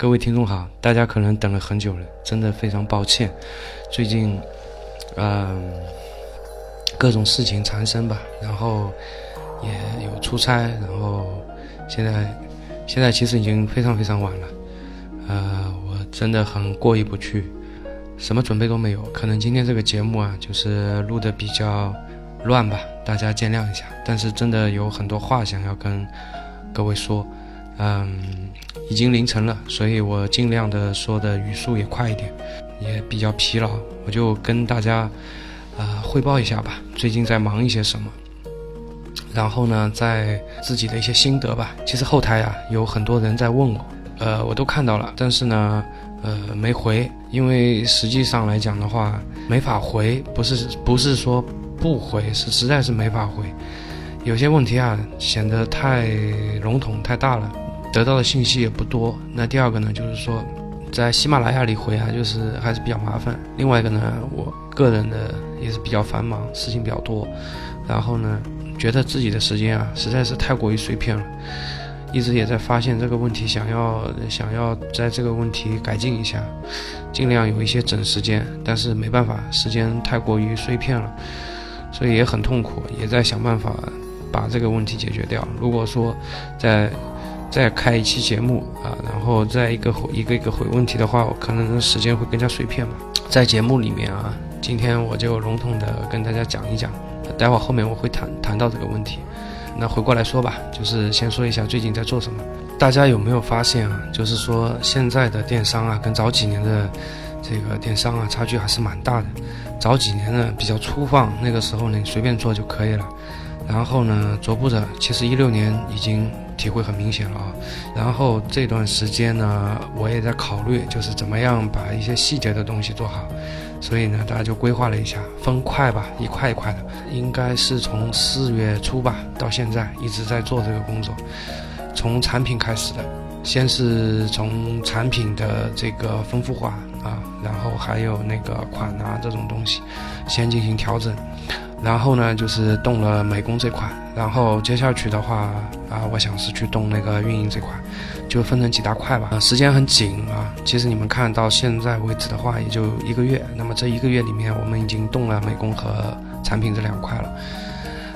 各位听众好，大家可能等了很久了，真的非常抱歉。最近，嗯，各种事情缠身吧，然后也有出差，然后现在现在其实已经非常非常晚了，呃，我真的很过意不去，什么准备都没有，可能今天这个节目啊，就是录的比较乱吧，大家见谅一下。但是真的有很多话想要跟各位说。嗯，已经凌晨了，所以我尽量的说的语速也快一点，也比较疲劳，我就跟大家啊汇报一下吧，最近在忙一些什么，然后呢，在自己的一些心得吧。其实后台啊有很多人在问我，呃，我都看到了，但是呢，呃，没回，因为实际上来讲的话，没法回，不是不是说不回，是实在是没法回，有些问题啊显得太笼统太大了。得到的信息也不多。那第二个呢，就是说，在喜马拉雅里回啊，就是还是比较麻烦。另外一个呢，我个人的也是比较繁忙，事情比较多。然后呢，觉得自己的时间啊，实在是太过于碎片了。一直也在发现这个问题，想要想要在这个问题改进一下，尽量有一些整时间。但是没办法，时间太过于碎片了，所以也很痛苦，也在想办法把这个问题解决掉。如果说在再开一期节目啊，然后再一个回一个一个回问题的话，我可能时间会更加碎片嘛。在节目里面啊，今天我就笼统的跟大家讲一讲，待会儿后面我会谈谈到这个问题。那回过来说吧，就是先说一下最近在做什么。大家有没有发现啊？就是说现在的电商啊，跟早几年的这个电商啊，差距还是蛮大的。早几年呢比较粗放，那个时候呢随便做就可以了。然后呢，逐步的，其实一六年已经。体会很明显了啊，然后这段时间呢，我也在考虑，就是怎么样把一些细节的东西做好，所以呢，大家就规划了一下，分块吧，一块一块的，应该是从四月初吧，到现在一直在做这个工作，从产品开始的，先是从产品的这个丰富化啊，然后还有那个款啊这种东西，先进行调整。然后呢，就是动了美工这块，然后接下去的话啊，我想是去动那个运营这块，就分成几大块吧。啊，时间很紧啊。其实你们看到现在为止的话，也就一个月。那么这一个月里面，我们已经动了美工和产品这两块了，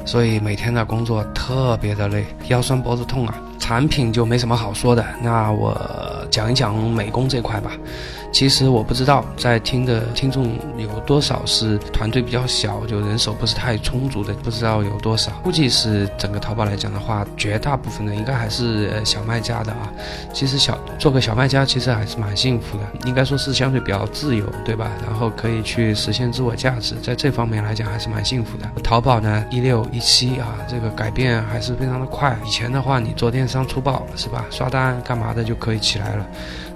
所以每天的工作特别的累，腰酸脖子痛啊。产品就没什么好说的，那我讲一讲美工这块吧。其实我不知道在听的听众有多少是团队比较小，就人手不是太充足的，不知道有多少。估计是整个淘宝来讲的话，绝大部分的应该还是小卖家的啊。其实小做个小卖家其实还是蛮幸福的，应该说是相对比较自由，对吧？然后可以去实现自我价值，在这方面来讲还是蛮幸福的。淘宝呢，一六一七啊，这个改变还是非常的快。以前的话，你做电商粗暴是吧？刷单干嘛的就可以起来了。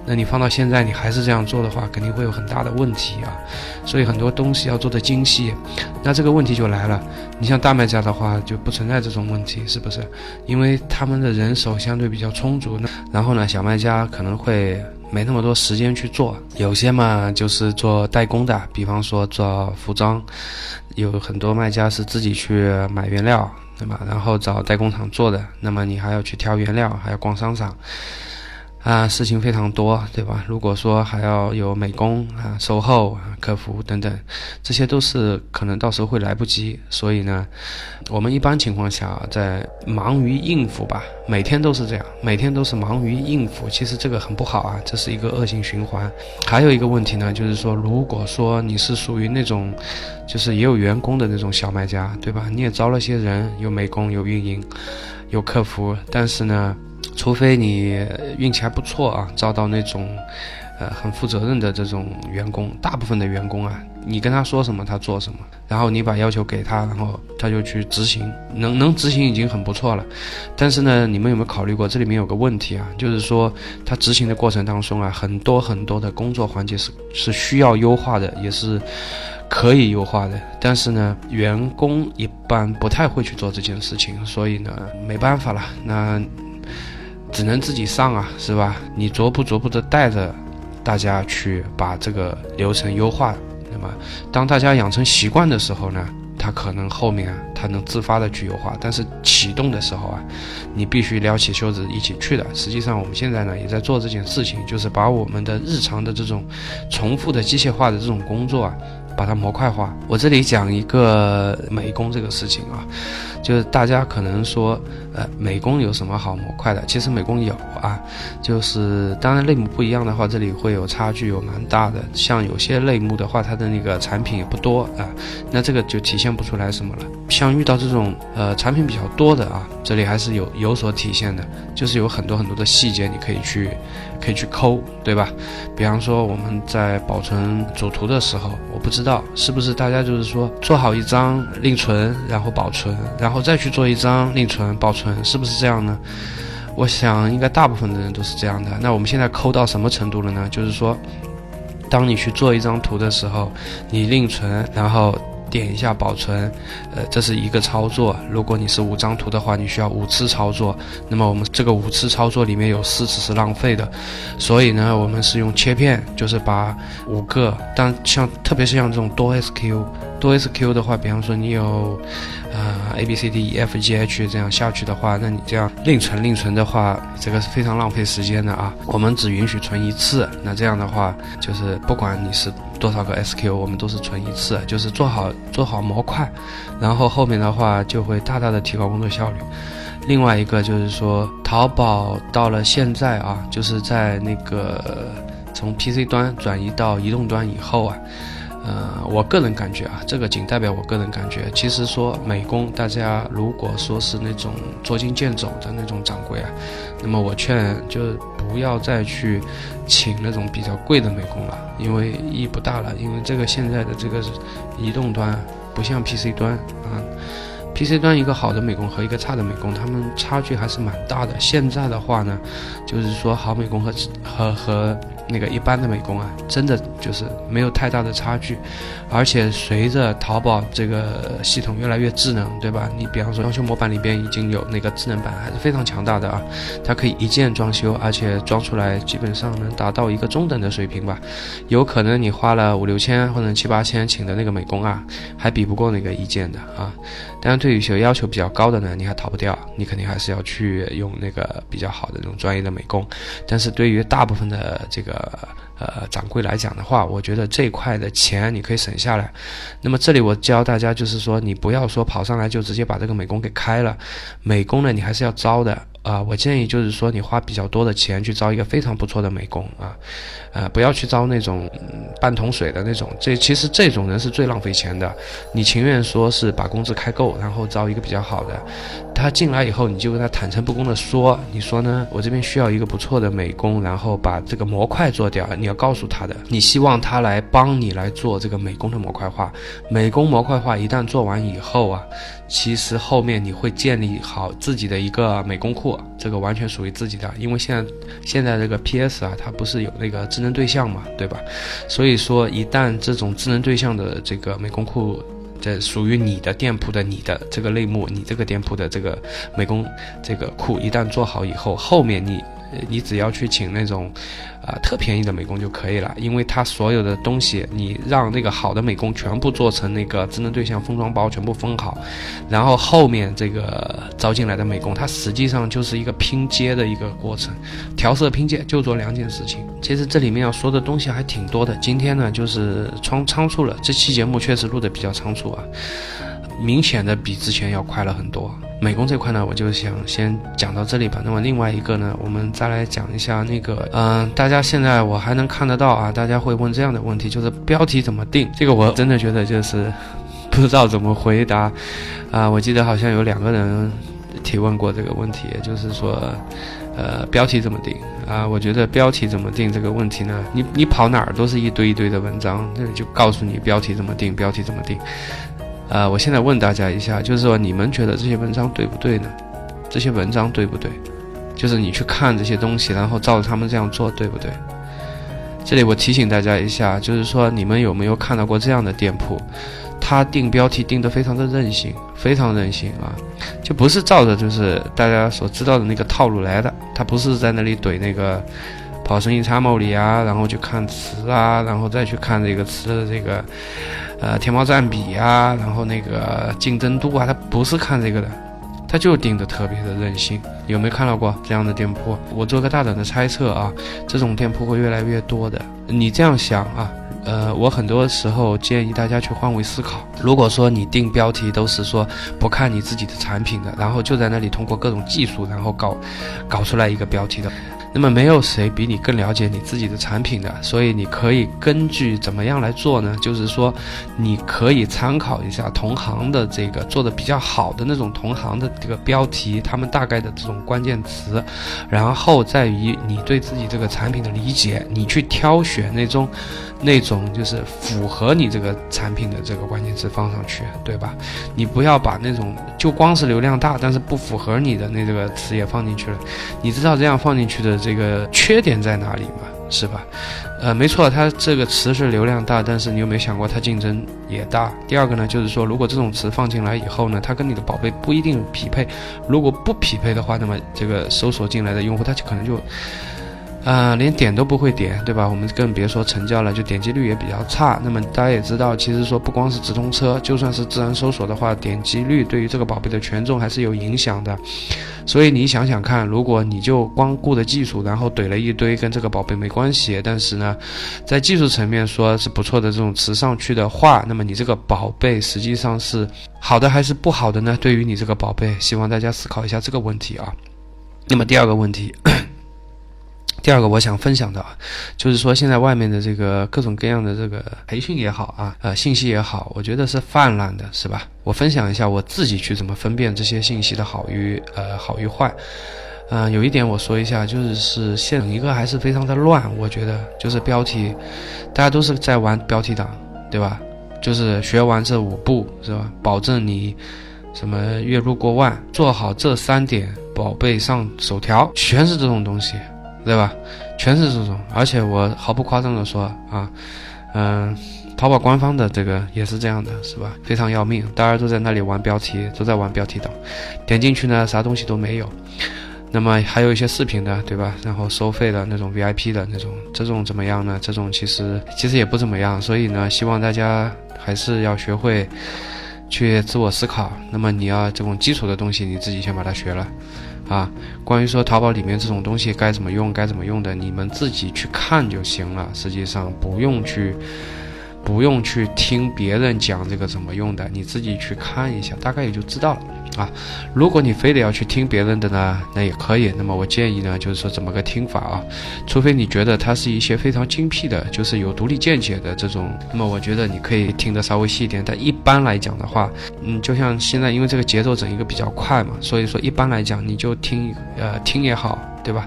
那你放到现在，你还是这样做的话，肯定会有很大的问题啊。所以很多东西要做的精细。那这个问题就来了，你像大卖家的话，就不存在这种问题，是不是？因为他们的人手相对比较充足。然后呢，小卖家可能会没那么多时间去做。有些嘛，就是做代工的，比方说做服装，有很多卖家是自己去买原料，对吧？然后找代工厂做的。那么你还要去挑原料，还要逛商场。啊，事情非常多，对吧？如果说还要有美工啊、售后啊、客服等等，这些都是可能到时候会来不及。所以呢，我们一般情况下在忙于应付吧，每天都是这样，每天都是忙于应付。其实这个很不好啊，这是一个恶性循环。还有一个问题呢，就是说，如果说你是属于那种，就是也有员工的那种小卖家，对吧？你也招了些人，有美工、有运营、有客服，但是呢。除非你运气还不错啊，招到那种，呃，很负责任的这种员工，大部分的员工啊，你跟他说什么他做什么，然后你把要求给他，然后他就去执行，能能执行已经很不错了。但是呢，你们有没有考虑过这里面有个问题啊？就是说他执行的过程当中啊，很多很多的工作环节是是需要优化的，也是可以优化的。但是呢，员工一般不太会去做这件事情，所以呢，没办法了，那。只能自己上啊，是吧？你逐步逐步的带着大家去把这个流程优化，那么当大家养成习惯的时候呢，他可能后面啊，它能自发的去优化。但是启动的时候啊，你必须撩起袖子一起去的。实际上我们现在呢也在做这件事情，就是把我们的日常的这种重复的机械化的这种工作啊。把它模块化。我这里讲一个美工这个事情啊，就是大家可能说，呃，美工有什么好模块的？其实美工有啊，就是当然类目不一样的话，这里会有差距，有蛮大的。像有些类目的话，它的那个产品也不多啊，那这个就体现不出来什么了。像遇到这种呃产品比较多的啊，这里还是有有所体现的，就是有很多很多的细节你可以去可以去抠，对吧？比方说我们在保存主图的时候，我不知道是不是大家就是说做好一张另存，然后保存，然后然后再去做一张另存保存，是不是这样呢？我想应该大部分的人都是这样的。那我们现在抠到什么程度了呢？就是说，当你去做一张图的时候，你另存，然后。点一下保存，呃，这是一个操作。如果你是五张图的话，你需要五次操作。那么我们这个五次操作里面有四次是浪费的，所以呢，我们是用切片，就是把五个，但像特别是像这种多 SQ。多 SQ 的话，比方说你有，呃，A B C D E F G H 这样下去的话，那你这样另存另存的话，这个是非常浪费时间的啊。我们只允许存一次，那这样的话，就是不管你是多少个 SQ，我们都是存一次，就是做好做好模块，然后后面的话就会大大的提高工作效率。另外一个就是说，淘宝到了现在啊，就是在那个从 PC 端转移到移动端以后啊。呃，我个人感觉啊，这个仅代表我个人感觉。其实说美工，大家如果说是那种捉襟见肘的那种掌柜啊，那么我劝就不要再去请那种比较贵的美工了，因为意义不大了。因为这个现在的这个移动端不像 PC 端啊，PC 端一个好的美工和一个差的美工，他们差距还是蛮大的。现在的话呢，就是说好美工和和和。那个一般的美工啊，真的就是没有太大的差距，而且随着淘宝这个系统越来越智能，对吧？你比方说装修模板里边已经有那个智能版，还是非常强大的啊，它可以一键装修，而且装出来基本上能达到一个中等的水平吧。有可能你花了五六千或者七八千请的那个美工啊，还比不过那个一键的啊。但对，对于一些要求比较高的呢，你还逃不掉，你肯定还是要去用那个比较好的那种专业的美工。但是对于大部分的这个呃掌柜来讲的话，我觉得这一块的钱你可以省下来。那么这里我教大家就是说，你不要说跑上来就直接把这个美工给开了，美工呢你还是要招的。啊，我建议就是说，你花比较多的钱去招一个非常不错的美工啊，呃，不要去招那种半桶水的那种。这其实这种人是最浪费钱的。你情愿说是把工资开够，然后招一个比较好的。他进来以后，你就跟他坦诚不公的说，你说呢？我这边需要一个不错的美工，然后把这个模块做掉。你要告诉他的，你希望他来帮你来做这个美工的模块化。美工模块化一旦做完以后啊。其实后面你会建立好自己的一个美工库，这个完全属于自己的，因为现在现在这个 PS 啊，它不是有那个智能对象嘛，对吧？所以说一旦这种智能对象的这个美工库，这属于你的店铺的你的这个类目，你这个店铺的这个美工这个库一旦做好以后，后面你。你只要去请那种，啊，特便宜的美工就可以了，因为他所有的东西，你让那个好的美工全部做成那个智能对象封装包，全部封好，然后后面这个招进来的美工，他实际上就是一个拼接的一个过程，调色拼接就做两件事情。其实这里面要说的东西还挺多的，今天呢就是仓仓促了，这期节目确实录的比较仓促啊，明显的比之前要快了很多。美工这块呢，我就想先讲到这里吧。那么另外一个呢，我们再来讲一下那个，嗯，大家现在我还能看得到啊，大家会问这样的问题，就是标题怎么定？这个我真的觉得就是不知道怎么回答啊。我记得好像有两个人提问过这个问题，就是说，呃，标题怎么定啊？我觉得标题怎么定这个问题呢，你你跑哪儿都是一堆一堆的文章，那就告诉你标题怎么定，标题怎么定。呃，我现在问大家一下，就是说你们觉得这些文章对不对呢？这些文章对不对？就是你去看这些东西，然后照着他们这样做，对不对？这里我提醒大家一下，就是说你们有没有看到过这样的店铺？他定标题定得非常的任性，非常任性啊，就不是照着就是大家所知道的那个套路来的，他不是在那里怼那个跑生意参谋里啊，然后去看词啊，然后再去看这个词的这个。呃，天猫占比啊，然后那个竞争度啊，他不是看这个的，他就定的特别的任性。有没有看到过这样的店铺？我做个大胆的猜测啊，这种店铺会越来越多的。你这样想啊？呃，我很多时候建议大家去换位思考。如果说你定标题都是说不看你自己的产品的，然后就在那里通过各种技术，然后搞，搞出来一个标题的。那么没有谁比你更了解你自己的产品的，所以你可以根据怎么样来做呢？就是说，你可以参考一下同行的这个做的比较好的那种同行的这个标题，他们大概的这种关键词，然后在于你对自己这个产品的理解，你去挑选那种，那种就是符合你这个产品的这个关键词放上去，对吧？你不要把那种就光是流量大，但是不符合你的那这个词也放进去了，你知道这样放进去的。这个缺点在哪里吗？是吧？呃，没错，它这个词是流量大，但是你有没有想过它竞争也大？第二个呢，就是说，如果这种词放进来以后呢，它跟你的宝贝不一定匹配。如果不匹配的话，那么这个搜索进来的用户，他就可能就。啊，连点都不会点，对吧？我们更别说成交了，就点击率也比较差。那么大家也知道，其实说不光是直通车，就算是自然搜索的话，点击率对于这个宝贝的权重还是有影响的。所以你想想看，如果你就光顾着技术，然后怼了一堆跟这个宝贝没关系，但是呢，在技术层面说是不错的这种词上去的话，那么你这个宝贝实际上是好的还是不好的呢？对于你这个宝贝，希望大家思考一下这个问题啊。那么第二个问题。第二个我想分享的，就是说现在外面的这个各种各样的这个培训也好啊，呃，信息也好，我觉得是泛滥的，是吧？我分享一下我自己去怎么分辨这些信息的好与呃好与坏。嗯，有一点我说一下，就是是现一个还是非常的乱，我觉得就是标题，大家都是在玩标题党，对吧？就是学完这五步是吧？保证你什么月入过万，做好这三点，宝贝上首条，全是这种东西。对吧？全是这种，而且我毫不夸张的说啊，嗯，淘宝官方的这个也是这样的，是吧？非常要命，大家都在那里玩标题，都在玩标题党，点进去呢，啥东西都没有。那么还有一些视频的，对吧？然后收费的那种 VIP 的那种，这种怎么样呢？这种其实其实也不怎么样。所以呢，希望大家还是要学会去自我思考。那么你要这种基础的东西，你自己先把它学了。啊，关于说淘宝里面这种东西该怎么用，该怎么用的，你们自己去看就行了。实际上不用去。不用去听别人讲这个怎么用的，你自己去看一下，大概也就知道了啊。如果你非得要去听别人的呢，那也可以。那么我建议呢，就是说怎么个听法啊？除非你觉得它是一些非常精辟的，就是有独立见解的这种，那么我觉得你可以听得稍微细一点。但一般来讲的话，嗯，就像现在因为这个节奏整一个比较快嘛，所以说一般来讲你就听，呃，听也好，对吧？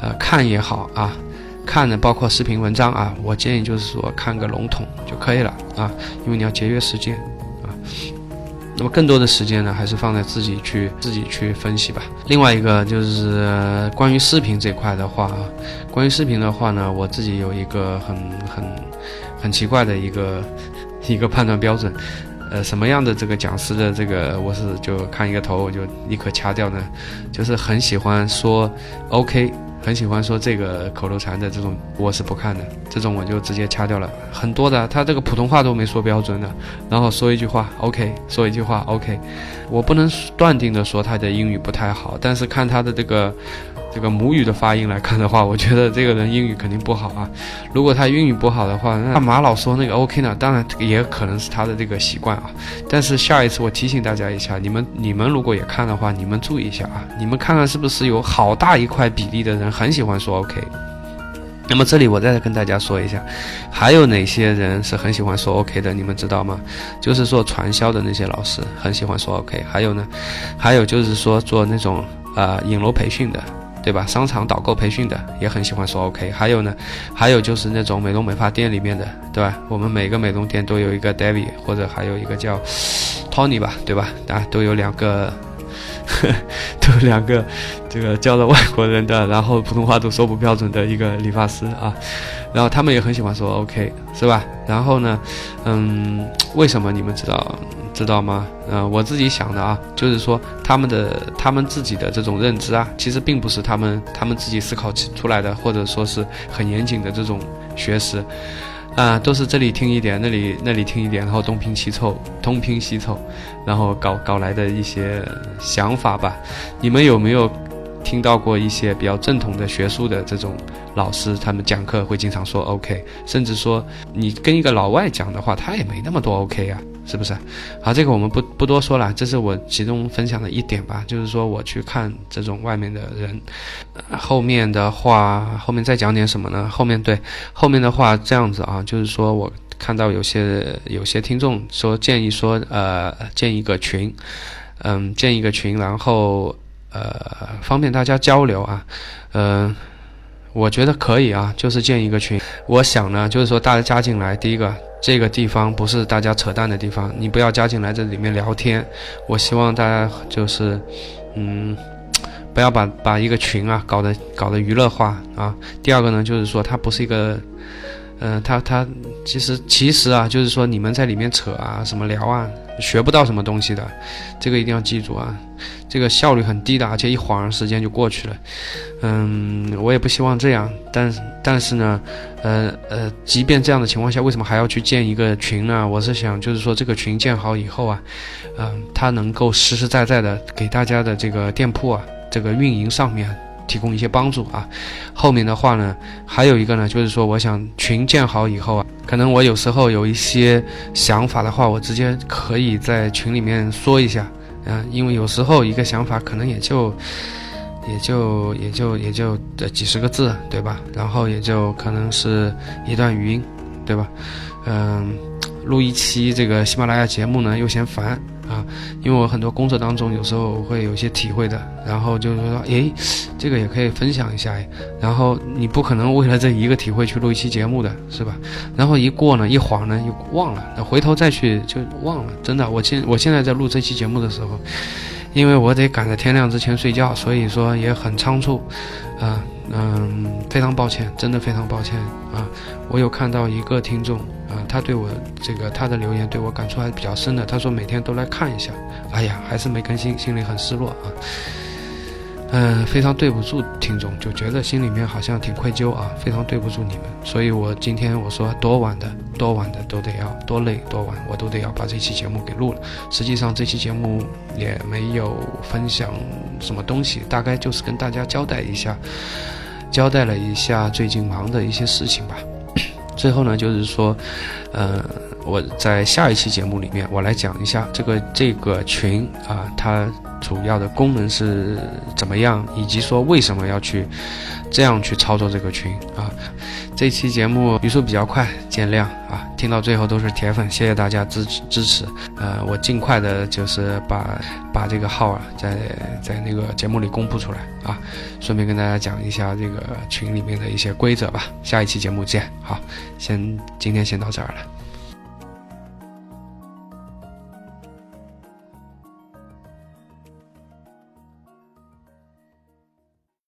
呃，看也好啊。看的包括视频文章啊，我建议就是说看个笼统就可以了啊，因为你要节约时间啊。那么更多的时间呢，还是放在自己去自己去分析吧。另外一个就是关于视频这块的话，关于视频的话呢，我自己有一个很很很奇怪的一个一个判断标准，呃，什么样的这个讲师的这个我是就看一个头我就立刻掐掉呢？就是很喜欢说 OK。很喜欢说这个口头禅的这种，我是不看的，这种我就直接掐掉了。很多的，他这个普通话都没说标准的，然后说一句话 OK，说一句话 OK，我不能断定的说他的英语不太好，但是看他的这个。这个母语的发音来看的话，我觉得这个人英语肯定不好啊。如果他英语不好的话，那干嘛老说那个 OK 呢？当然也可能是他的这个习惯啊。但是下一次我提醒大家一下，你们你们如果也看的话，你们注意一下啊。你们看看是不是有好大一块比例的人很喜欢说 OK。那么这里我再跟大家说一下，还有哪些人是很喜欢说 OK 的？你们知道吗？就是做传销的那些老师很喜欢说 OK。还有呢，还有就是说做那种啊影楼培训的。对吧？商场导购培训的也很喜欢说 OK。还有呢，还有就是那种美容美发店里面的，对吧？我们每个美容店都有一个 David，或者还有一个叫 Tony 吧，对吧？啊，都有两个，都有两个这个教了 外国人的，然后普通话都说不标准的一个理发师啊。然后他们也很喜欢说 OK，是吧？然后呢，嗯，为什么你们知道？知道吗？嗯，我自己想的啊，就是说他们的他们自己的这种认知啊，其实并不是他们他们自己思考出来的，或者说是很严谨的这种学识。啊，都是这里听一点，那里那里听一点，然后东拼西凑，东拼西凑，然后搞搞来的一些想法吧。你们有没有听到过一些比较正统的学术的这种老师，他们讲课会经常说 OK，甚至说你跟一个老外讲的话，他也没那么多 OK 啊。是不是？好，这个我们不不多说了，这是我其中分享的一点吧。就是说，我去看这种外面的人，后面的话，后面再讲点什么呢？后面对，后面的话这样子啊，就是说我看到有些有些听众说建议说，呃，建一个群，嗯，建一个群，然后呃，方便大家交流啊，嗯。我觉得可以啊，就是建一个群。我想呢，就是说大家加进来，第一个，这个地方不是大家扯淡的地方，你不要加进来这里面聊天。我希望大家就是，嗯，不要把把一个群啊搞得搞得娱乐化啊。第二个呢，就是说它不是一个。嗯，他他其实其实啊，就是说你们在里面扯啊，什么聊啊，学不到什么东西的，这个一定要记住啊，这个效率很低的，而且一晃时间就过去了。嗯，我也不希望这样，但但是呢，呃呃，即便这样的情况下，为什么还要去建一个群呢？我是想，就是说这个群建好以后啊，嗯，它能够实实在在的给大家的这个店铺啊，这个运营上面。提供一些帮助啊，后面的话呢，还有一个呢，就是说，我想群建好以后啊，可能我有时候有一些想法的话，我直接可以在群里面说一下，嗯，因为有时候一个想法可能也就，也就也就也就几十个字，对吧？然后也就可能是一段语音，对吧？嗯，录一期这个喜马拉雅节目呢，又嫌烦。啊，因为我很多工作当中有时候会有一些体会的，然后就是说，诶，这个也可以分享一下。然后你不可能为了这一个体会去录一期节目的是吧？然后一过呢，一晃呢又忘了，那回头再去就忘了。真的，我现我现在在录这期节目的时候，因为我得赶在天亮之前睡觉，所以说也很仓促，啊。嗯，非常抱歉，真的非常抱歉啊！我有看到一个听众啊，他对我这个他的留言对我感触还是比较深的。他说每天都来看一下，哎呀，还是没更新，心里很失落啊。嗯，非常对不住听众，就觉得心里面好像挺愧疚啊，非常对不住你们。所以我今天我说多晚的，多晚的都得要，多累多晚我都得要把这期节目给录了。实际上这期节目也没有分享什么东西，大概就是跟大家交代一下，交代了一下最近忙的一些事情吧。最后呢，就是说，呃，我在下一期节目里面，我来讲一下这个这个群啊，它主要的功能是怎么样，以及说为什么要去这样去操作这个群啊。这期节目语速比较快，见谅啊！听到最后都是铁粉，谢谢大家支持支持。呃，我尽快的就是把把这个号啊，在在那个节目里公布出来啊，顺便跟大家讲一下这个群里面的一些规则吧。下一期节目见，好，先今天先到这儿了。